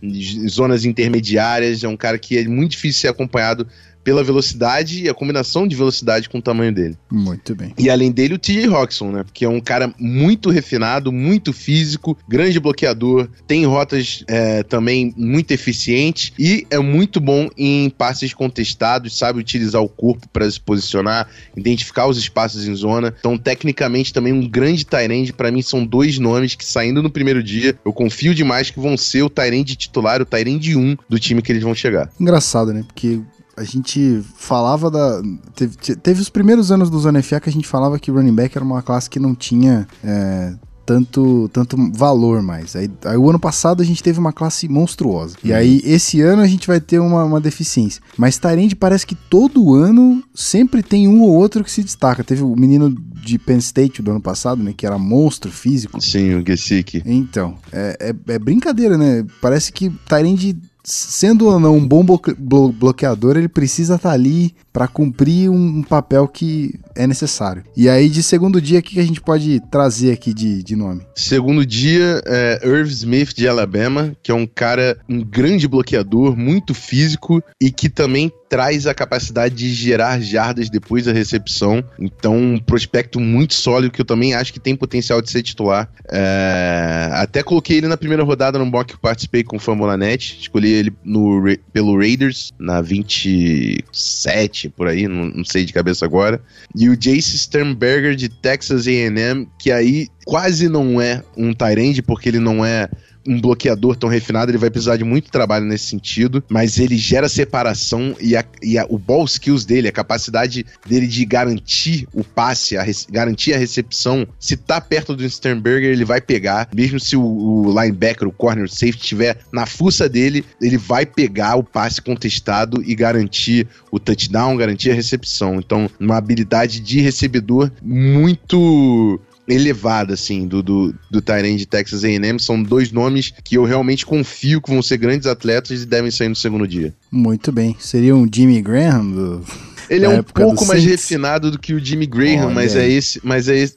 zonas intermediárias. É um cara que é muito difícil ser acompanhado pela velocidade e a combinação de velocidade com o tamanho dele. Muito bem. E além dele, o TJ Roxon, né? Porque é um cara muito refinado, muito físico, grande bloqueador, tem rotas é, também muito eficientes e é muito bom em passes contestados, sabe utilizar o corpo para se posicionar, identificar os espaços em zona. Então, tecnicamente, também um grande Tyrande. Para mim, são dois nomes que, saindo no primeiro dia, eu confio demais que vão ser o Tyrande titular, o Tyrande 1 do time que eles vão chegar. Engraçado, né? Porque a gente falava da. Teve, te- teve os primeiros anos do Zona FA que a gente falava que running back era uma classe que não tinha é, tanto, tanto valor mais. Aí, aí o ano passado a gente teve uma classe monstruosa. E aí esse ano a gente vai ter uma, uma deficiência. Mas Tyrande parece que todo ano sempre tem um ou outro que se destaca. Teve o menino de Penn State do ano passado, né? Que era monstro físico. Sim, o Gesicki. Então, é, é- é brincadeira, né? Parece que Tyrande, sendo ou não um bom bloque- blo- bloqueador, ele precisa estar ali para cumprir um, papel que é necessário. E aí, de segundo dia, o que a gente pode trazer aqui de, de nome? Segundo dia, é Irv Smith de Alabama, que é um cara, um grande bloqueador, muito físico e que também traz a capacidade de gerar jardas depois da recepção. Então, um prospecto muito sólido que eu também acho que tem potencial de ser titular. É... Até coloquei ele na primeira rodada no mock que participei com o Fambonanet. Escolhi ele no, pelo Raiders na 27, por aí, não, não sei de cabeça agora. E o Jace Sternberger de Texas A&M, que aí quase não é um Tyrande, porque ele não é um bloqueador tão refinado, ele vai precisar de muito trabalho nesse sentido, mas ele gera separação e, a, e a, o ball skills dele, a capacidade dele de garantir o passe, a garantir a recepção, se tá perto do Sternberger, ele vai pegar, mesmo se o, o linebacker, o corner, o safety estiver na fuça dele, ele vai pegar o passe contestado e garantir o touchdown, garantir a recepção. Então, uma habilidade de recebedor muito elevada, assim, do, do, do Tyrant de Texas A&M. São dois nomes que eu realmente confio que vão ser grandes atletas e devem sair no segundo dia. Muito bem. Seria um Jimmy Graham do... Ele é um pouco mais Saints. refinado do que o Jimmy Graham, Olha. mas é esse, mas é esse,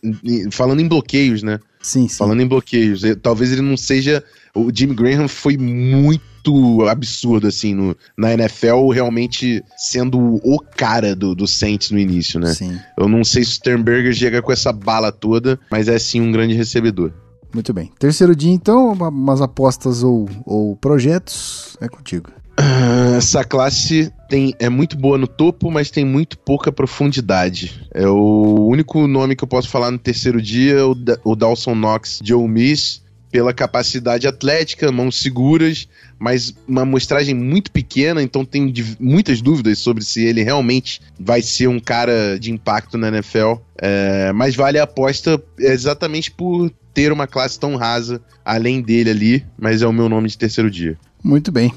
falando em bloqueios, né? Sim, sim. Falando em bloqueios, talvez ele não seja o Jimmy Graham foi muito absurdo, assim, no, na NFL, realmente sendo o cara do, do Saints no início, né? Sim. Eu não sei se o Sternberger chega com essa bala toda, mas é sim um grande recebedor. Muito bem. Terceiro dia, então, umas apostas ou, ou projetos, é contigo. Ah, essa classe tem, é muito boa no topo, mas tem muito pouca profundidade. É o único nome que eu posso falar no terceiro dia é o, o Dawson Knox Ole Miss pela capacidade atlética, mãos seguras, mas uma amostragem muito pequena, então tem muitas dúvidas sobre se ele realmente vai ser um cara de impacto na NFL. É, mas vale a aposta exatamente por ter uma classe tão rasa além dele ali, mas é o meu nome de terceiro dia. Muito bem.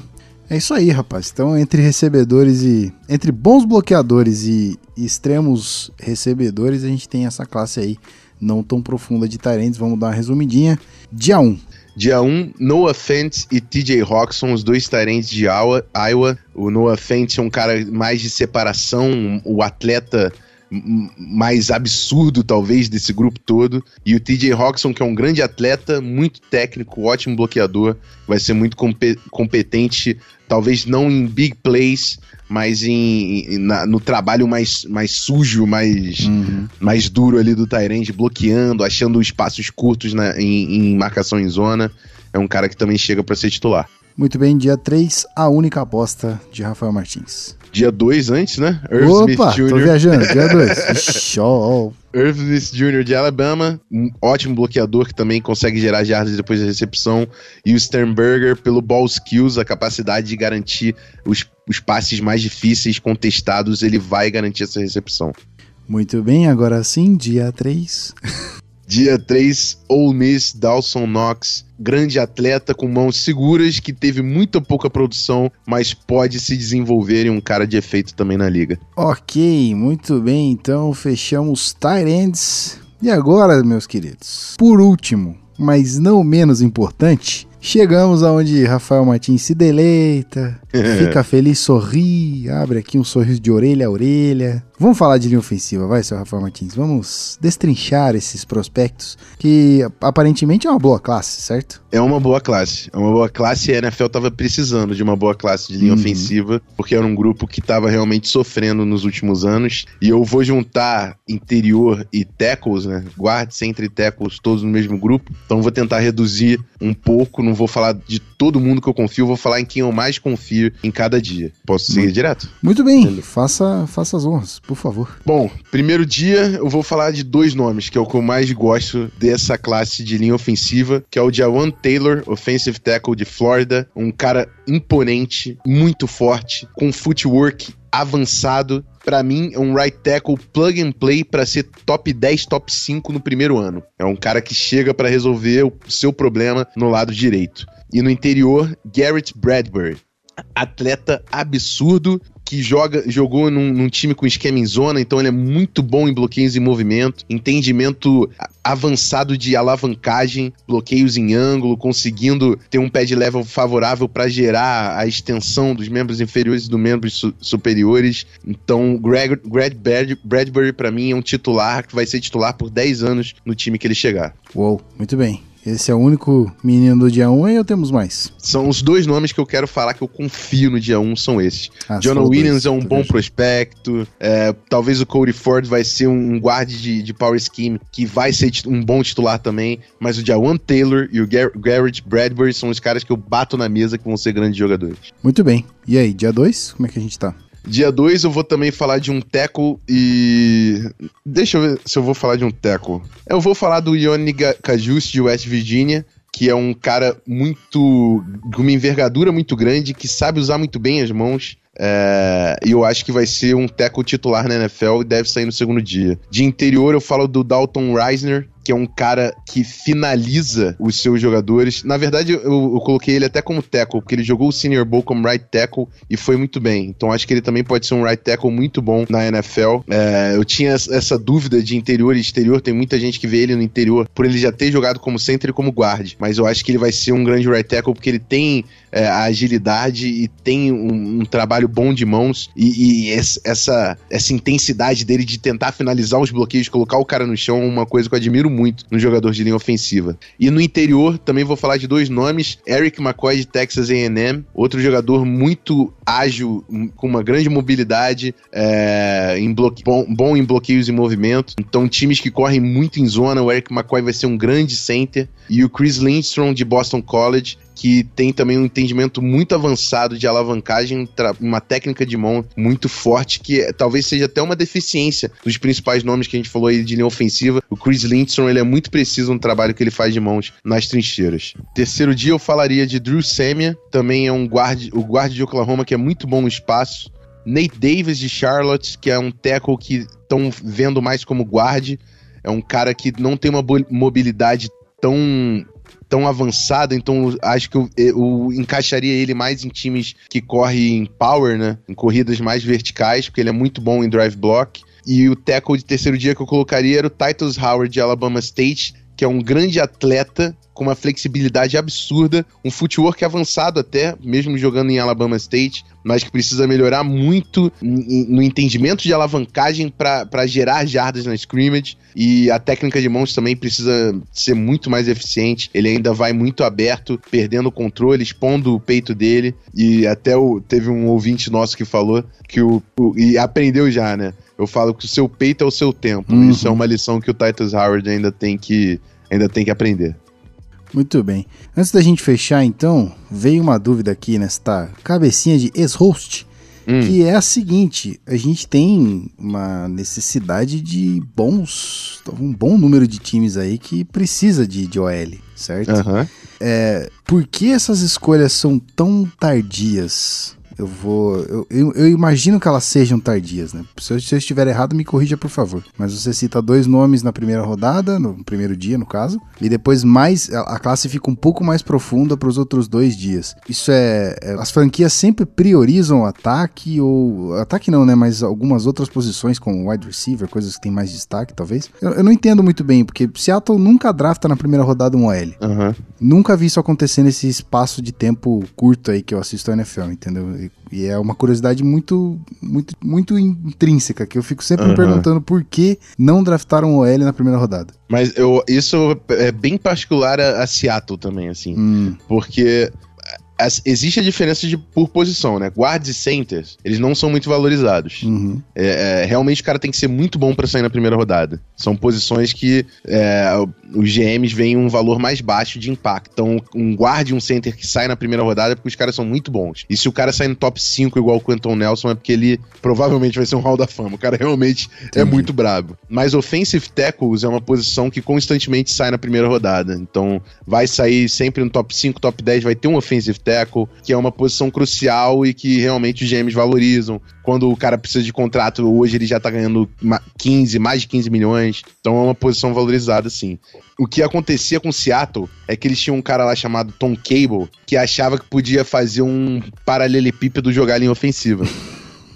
É isso aí, rapaz. Então, entre recebedores e. Entre bons bloqueadores e extremos recebedores, a gente tem essa classe aí não tão profunda de Tyrants. Vamos dar uma resumidinha. Dia 1. Dia 1, Noah Fent e TJ são os dois Tyrants de Iowa. O Noah Fent é um cara mais de separação, o atleta mais absurdo, talvez, desse grupo todo. E o TJ Hawkson, que é um grande atleta, muito técnico, ótimo bloqueador, vai ser muito competente, talvez não em big plays, mas em, em na, no trabalho mais, mais sujo, mais, uhum. mais duro ali do Tyrande, bloqueando, achando espaços curtos na, em, em marcação em zona. É um cara que também chega para ser titular. Muito bem, dia 3, a única aposta de Rafael Martins. Dia 2 antes, né? Irv Opa, Smith Jr. tô viajando, dia 2. Show. Irv Smith Jr. de Alabama, um ótimo bloqueador que também consegue gerar jardas depois da recepção. E o Sternberger pelo ball skills, a capacidade de garantir os, os passes mais difíceis, contestados, ele vai garantir essa recepção. Muito bem, agora sim, dia 3. Dia 3, Ole Miss, Dawson Knox, grande atleta com mãos seguras que teve muita pouca produção, mas pode se desenvolver em um cara de efeito também na liga. Ok, muito bem, então fechamos Tyrants. E agora, meus queridos, por último, mas não menos importante, Chegamos aonde Rafael Martins se deleita, fica feliz, sorri, abre aqui um sorriso de orelha a orelha. Vamos falar de linha ofensiva, vai, seu Rafael Martins. Vamos destrinchar esses prospectos que aparentemente é uma boa classe, certo? É uma boa classe. É uma boa classe e a NFL estava precisando de uma boa classe de linha uhum. ofensiva, porque era um grupo que estava realmente sofrendo nos últimos anos. E eu vou juntar interior e tackles, né? Guards entre tackles todos no mesmo grupo. Então vou tentar reduzir um pouco não vou falar de todo mundo que eu confio, vou falar em quem eu mais confio em cada dia. Posso seguir muito, direto? Muito bem, faça, faça as honras, por favor. Bom, primeiro dia eu vou falar de dois nomes, que é o que eu mais gosto dessa classe de linha ofensiva, que é o Jawan Taylor, offensive tackle de Florida, um cara imponente, muito forte, com footwork avançado. Para mim, é um right tackle plug and play para ser top 10, top 5 no primeiro ano. É um cara que chega para resolver o seu problema no lado direito. E no interior, Garrett Bradbury. Atleta absurdo que joga, jogou num, num, time com esquema em zona, então ele é muito bom em bloqueios em movimento, entendimento avançado de alavancagem, bloqueios em ângulo, conseguindo ter um pad level favorável para gerar a extensão dos membros inferiores e dos membros su superiores. Então, Greg, Greg Bradbury, para mim, é um titular que vai ser titular por 10 anos no time que ele chegar. Uou, muito bem. Esse é o único menino do dia 1 ou temos mais? São os dois nomes que eu quero falar que eu confio no dia 1, são esses. Ah, Jonah Williams dois, é um bom vejo. prospecto. É, talvez o Cody Ford vai ser um guarde de, de power scheme que vai ser um bom titular também. Mas o Jawan Taylor e o Gar Garrett Bradbury são os caras que eu bato na mesa que vão ser grandes jogadores. Muito bem. E aí, dia 2, como é que a gente tá? Dia 2 eu vou também falar de um teco e. Deixa eu ver se eu vou falar de um teco. Eu vou falar do Ioni Cajus de West Virginia, que é um cara muito. com uma envergadura muito grande, que sabe usar muito bem as mãos. É, e eu acho que vai ser um teco titular na NFL e deve sair no segundo dia. De interior, eu falo do Dalton Reisner, que é um cara que finaliza os seus jogadores. Na verdade, eu, eu coloquei ele até como tackle, porque ele jogou o Senior Bowl como right tackle e foi muito bem. Então acho que ele também pode ser um right tackle muito bom na NFL. É, eu tinha essa dúvida de interior e exterior, tem muita gente que vê ele no interior por ele já ter jogado como center e como guard, mas eu acho que ele vai ser um grande right tackle porque ele tem é, a agilidade e tem um, um trabalho bom de mãos e, e essa, essa intensidade dele de tentar finalizar os bloqueios, colocar o cara no chão, é uma coisa que eu admiro muito no jogador de linha ofensiva. E no interior, também vou falar de dois nomes: Eric McCoy de Texas AM, outro jogador muito ágil, com uma grande mobilidade, é, em bloque... bom, bom em bloqueios e movimento. Então, times que correm muito em zona, o Eric McCoy vai ser um grande center. E o Chris Lindstrom de Boston College, que tem também um entendimento muito avançado de alavancagem, uma técnica de mão muito forte, que é, talvez seja até uma deficiência dos principais nomes que a gente falou aí de linha ofensiva. O Chris Lindstrom, ele é muito preciso no trabalho que ele faz de mãos nas trincheiras. Terceiro dia eu falaria de Drew Samia, também é um guarde, o guarde de Oklahoma que é muito bom no espaço. Nate Davis de Charlotte, que é um tackle que estão vendo mais como guarde. É um cara que não tem uma mobilidade tão tão avançada, então acho que eu, eu, encaixaria ele mais em times que correm em power, né? Em corridas mais verticais, porque ele é muito bom em drive block. E o tackle de terceiro dia que eu colocaria era o Titus Howard de Alabama State, que é um grande atleta com uma flexibilidade absurda, um footwork avançado até, mesmo jogando em Alabama State, mas que precisa melhorar muito no entendimento de alavancagem para gerar jardas na scrimmage e a técnica de mãos também precisa ser muito mais eficiente. Ele ainda vai muito aberto, perdendo o controle, expondo o peito dele e até o, teve um ouvinte nosso que falou que o, o e aprendeu já, né? Eu falo que o seu peito é o seu tempo. Uhum. Isso é uma lição que o Titus Howard ainda tem que ainda tem que aprender. Muito bem. Antes da gente fechar, então, veio uma dúvida aqui nesta cabecinha de ex-host, hum. que é a seguinte: a gente tem uma necessidade de bons, um bom número de times aí que precisa de, de OL, certo? Uhum. É, por que essas escolhas são tão tardias? Eu vou. Eu, eu, eu, imagino que elas sejam tardias, né? Se eu, se eu, estiver errado, me corrija, por favor. Mas você cita dois nomes na primeira rodada, no primeiro dia, no caso, e depois mais. A classe fica um pouco mais profunda para os outros dois dias. Isso é, é. As franquias sempre priorizam o ataque, ou. Ataque não, né? Mas algumas outras posições, como wide receiver, coisas que tem mais destaque, talvez. Eu, eu não entendo muito bem, porque Seattle nunca drafta na primeira rodada um OL. Uhum. Nunca vi isso acontecer nesse espaço de tempo curto aí que eu assisto a NFL, entendeu? E é uma curiosidade muito, muito, muito intrínseca, que eu fico sempre uhum. me perguntando por que não draftaram o OL na primeira rodada. Mas eu, isso é bem particular a, a Seattle também, assim. Hum. Porque as, existe a diferença de, por posição, né? Guards e centers, eles não são muito valorizados. Uhum. É, é, realmente o cara tem que ser muito bom para sair na primeira rodada. São posições que é, os GMs veem um valor mais baixo de impacto. Então, um guard e um center que sai na primeira rodada é porque os caras são muito bons. E se o cara sai no top 5 igual o Quentin Nelson, é porque ele provavelmente vai ser um Hall da Fama. O cara realmente é Entendi. é muito brabo. Mas offensive tackles é uma posição que constantemente sai na primeira rodada. Então, vai sair sempre no top 5, top 10, vai ter um offensive tackle, que é uma posição crucial e que realmente os GMs valorizam. Quando o cara precisa de contrato, hoje ele já tá ganhando 15, mais de 15 milhões. Então é uma posição valorizada, sim. O que acontecia com Seattle é que eles tinham um cara lá chamado Tom Cable que achava que podia fazer um paralelepípedo jogar em ofensiva.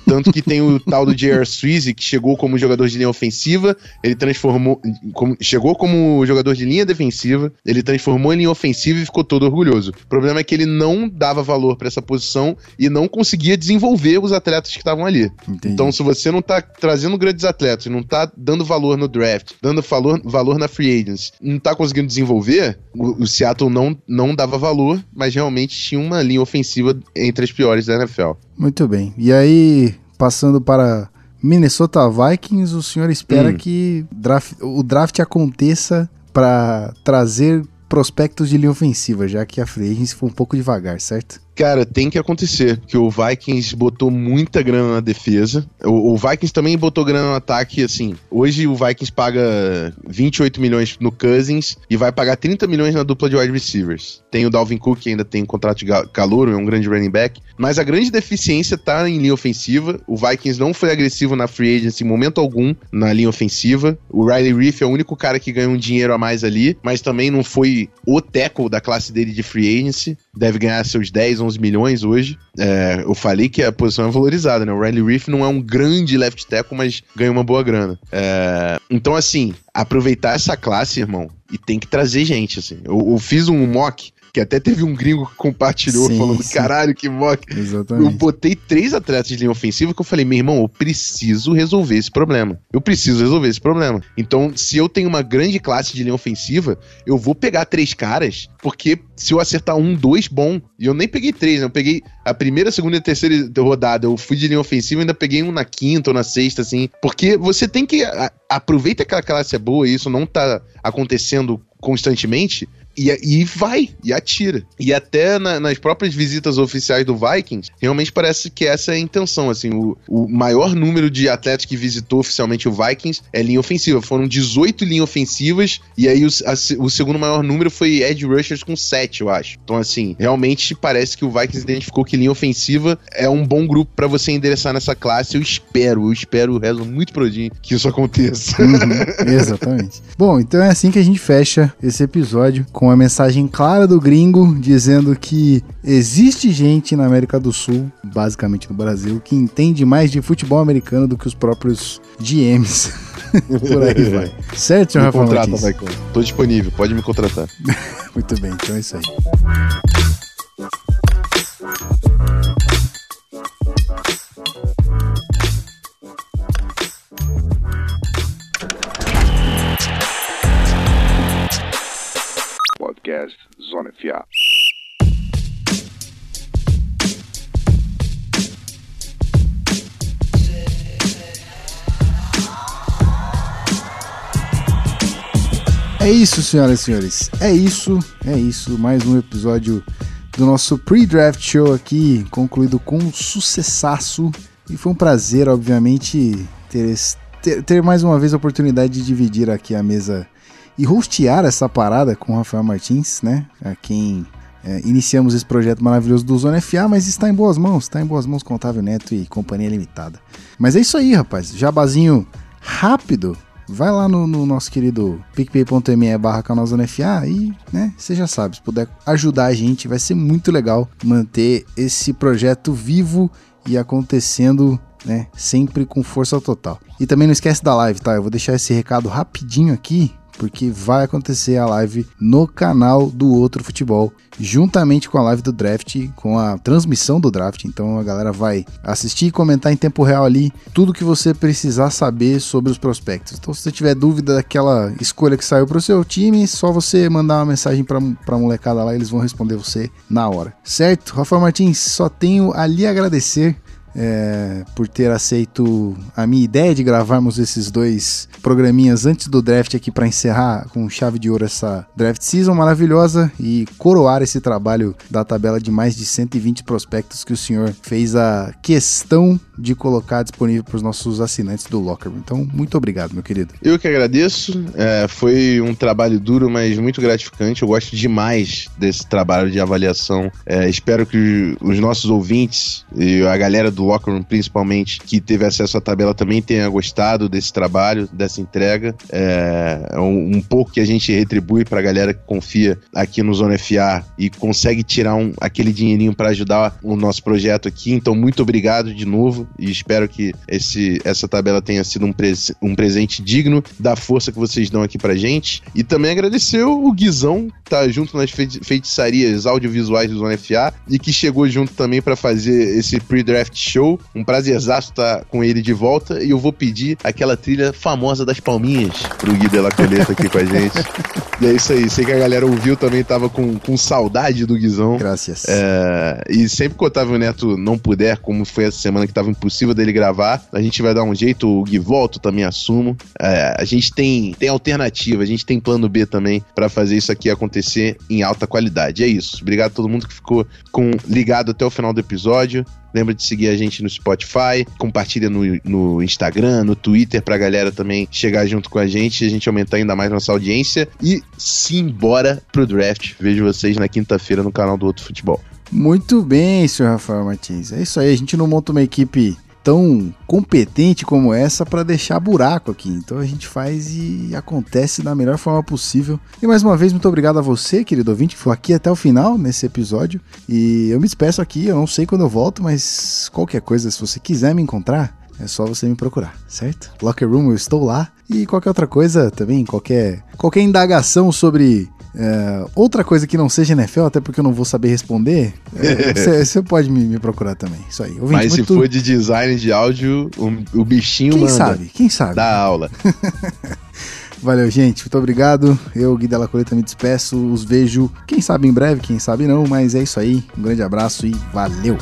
Tanto que tem o tal do J.R. Sweezy, que chegou como jogador de linha ofensiva, ele transformou. Como, chegou como jogador de linha defensiva, ele transformou em linha ofensiva e ficou todo orgulhoso. O problema é que ele não dava valor para essa posição e não conseguia desenvolver os atletas que estavam ali. Entendi. Então, se você não tá trazendo grandes atletas, não tá dando valor no draft, dando valor, valor na free agents, não tá conseguindo desenvolver, o, o Seattle não, não dava valor, mas realmente tinha uma linha ofensiva entre as piores da NFL. Muito bem. E aí, passando para Minnesota Vikings, o senhor espera Hum. que draft- o draft aconteça para trazer prospectos de linha ofensiva, já que a free agency foi um pouco devagar, certo? Cara, tem que acontecer, porque o Vikings botou muita grana na defesa. O, o Vikings também botou grana no ataque, assim. Hoje o Vikings paga 28 milhões no Cousins e vai pagar 30 milhões na dupla de wide receivers. Tem o Dalvin Cook, que ainda tem contrato de calouro, é um grande running back. Mas a grande deficiência tá em linha ofensiva. O Vikings não foi agressivo na free agency em momento algum na linha ofensiva. O Riley Reef é o único cara que ganha um dinheiro a mais ali, mas também não foi o tackle da classe dele de free agency. Deve ganhar seus 10, 11 milhões hoje. É, eu falei que a posição é valorizada, né? O Riley Reef não é um grande left tackle, mas ganha uma boa grana. É, então, assim, aproveitar essa classe, irmão, e tem que trazer gente, assim. Eu, eu fiz um mock, que até teve um gringo que compartilhou, Sim, falando, sim. caralho, que mock. Eu Exatamente. botei três atletas de linha ofensiva que eu falei, meu irmão, eu preciso resolver esse problema. Eu preciso resolver esse problema. Então, se eu tenho uma grande classe de linha ofensiva, eu vou pegar três caras, porque se eu acertar um, dois, bom. E eu nem peguei três, né? Eu peguei a primeira, segunda e a terceira rodada. Eu fui de linha ofensiva e ainda peguei um na quinta ou na sexta, assim. Porque você tem que. a- aproveita que aquela classe é boa e isso não tá acontecendo constantemente. E, e vai, e atira. E até na- nas próprias visitas oficiais do Vikings, realmente parece que essa é a intenção. Assim, o, o maior número de atletas que visitou oficialmente o Vikings é linha ofensiva. Foram 18 linhas ofensivas, e aí o, a o segundo maior número foi Edge Rushers com 7, eu acho. Então, assim, realmente parece que o Vikings identificou que linha ofensiva é um bom grupo pra você endereçar nessa classe. Eu espero, eu espero, rezo muito pro Odin que isso aconteça. Uhum, exatamente. Bom, então é assim que a gente fecha esse episódio a mensagem clara do gringo dizendo que existe gente na América do Sul, basicamente no Brasil, que entende mais de futebol americano do que os próprios GMs. Por aí vai. Certo, senhor me Rafael contrata? Maicon. Tô disponível, pode me contratar. Muito bem, então é isso aí. É isso, senhoras e senhores. É isso, é isso. Mais um episódio do nosso pre-draft show aqui, concluído com um. E foi um prazer, obviamente, ter, ter, ter mais uma vez a oportunidade de dividir aqui a mesa e hostear essa parada com o Rafael Martins, né? A quem é, iniciamos esse projeto maravilhoso do Zona FA, mas está em boas mãos, está em boas mãos com Otávio Neto e Companhia Limitada. Mas é isso aí, rapaz. Jabazinho rápido. Vai lá no, no nosso querido picpay.me barra canal Zona FA e, né, você já sabe, se puder ajudar a gente, vai ser muito legal manter esse projeto vivo e acontecendo, né, sempre com força total. E também não esquece da live, tá? Eu vou deixar esse recado rapidinho aqui, porque vai acontecer a live no canal do Outro Futebol, juntamente com a live do draft, com a transmissão do draft. Então a galera vai assistir e comentar em tempo real ali tudo que você precisar saber sobre os prospectos. Então, se você tiver dúvida daquela escolha que saiu para o seu time, só você mandar uma mensagem para a molecada lá, eles vão responder você na hora. Certo? Rafael Martins, só tenho a lhe agradecer é, por ter aceito a minha ideia de gravarmos esses dois programinhas antes do draft aqui para encerrar com chave de ouro essa draft season maravilhosa e coroar esse trabalho da tabela de mais de 120 prospectos que o senhor fez a questão de colocar disponível para os nossos assinantes do Locker. Então, muito obrigado, meu querido. Eu que agradeço. É, foi um trabalho duro, mas muito gratificante. Eu gosto demais desse trabalho de avaliação. É, espero que os nossos ouvintes e a galera do Locker Room, principalmente, que teve acesso à tabela, também tenha gostado desse trabalho, dessa entrega. É, é um, um pouco que a gente retribui pra galera que confia aqui no Zona FA e consegue tirar um, aquele dinheirinho para ajudar o nosso projeto aqui. Então, muito obrigado de novo. e espero que esse, essa tabela tenha sido um, pres um presente digno da força que vocês dão aqui pra gente. E também agradecer o Guizão, que tá junto nas feitiçarias audiovisuais do Zona FA e que chegou junto também para fazer esse pre-draft show. Um prazerzaço estar tá com ele de volta e eu vou pedir aquela trilha famosa das palminhas pro Gui Della Coleta aqui com a gente. E é isso aí, sei que a galera ouviu também, tava com, com saudade do Guizão. Graças. É, e sempre que o Otávio Neto não puder, como foi essa semana que tava impossível dele gravar, a gente vai dar um jeito, o Gui volta, também assumo. É, a gente tem, tem alternativa, a gente tem plano B também para fazer isso aqui acontecer em alta qualidade. É isso. Obrigado a todo mundo que ficou com, ligado até o final do episódio. Lembra de seguir a gente no Spotify, compartilha no, no Instagram, no Twitter pra galera também chegar junto com a gente a gente aumentar ainda mais nossa audiência. E simbora pro draft. Vejo vocês na quinta-feira no canal do Outro Futebol. Muito bem, senhor Rafael Martins. É isso aí, a gente não monta uma equipe tão competente como essa para deixar buraco aqui. Então a gente faz e acontece da melhor forma possível. E mais uma vez, muito obrigado a você, querido ouvinte, que foi aqui até o final nesse episódio. E eu me despeço aqui, eu não sei quando eu volto, mas qualquer coisa, se você quiser me encontrar, é só você me procurar, certo? Locker Room, eu estou lá. E qualquer outra coisa também, qualquer, qualquer indagação sobre é, outra coisa que não seja NFL, até porque eu não vou saber responder, é, você pode me, me, procurar também. Isso aí. Ouvinte, Mas se for de design de áudio, o, o bichinho Quem manda. sabe? Quem sabe? Da aula. Valeu, gente. Muito obrigado. Eu, Gui Della Coleta, me despeço. Os vejo, quem sabe em breve, quem sabe não, mas é isso aí. Um grande abraço e valeu!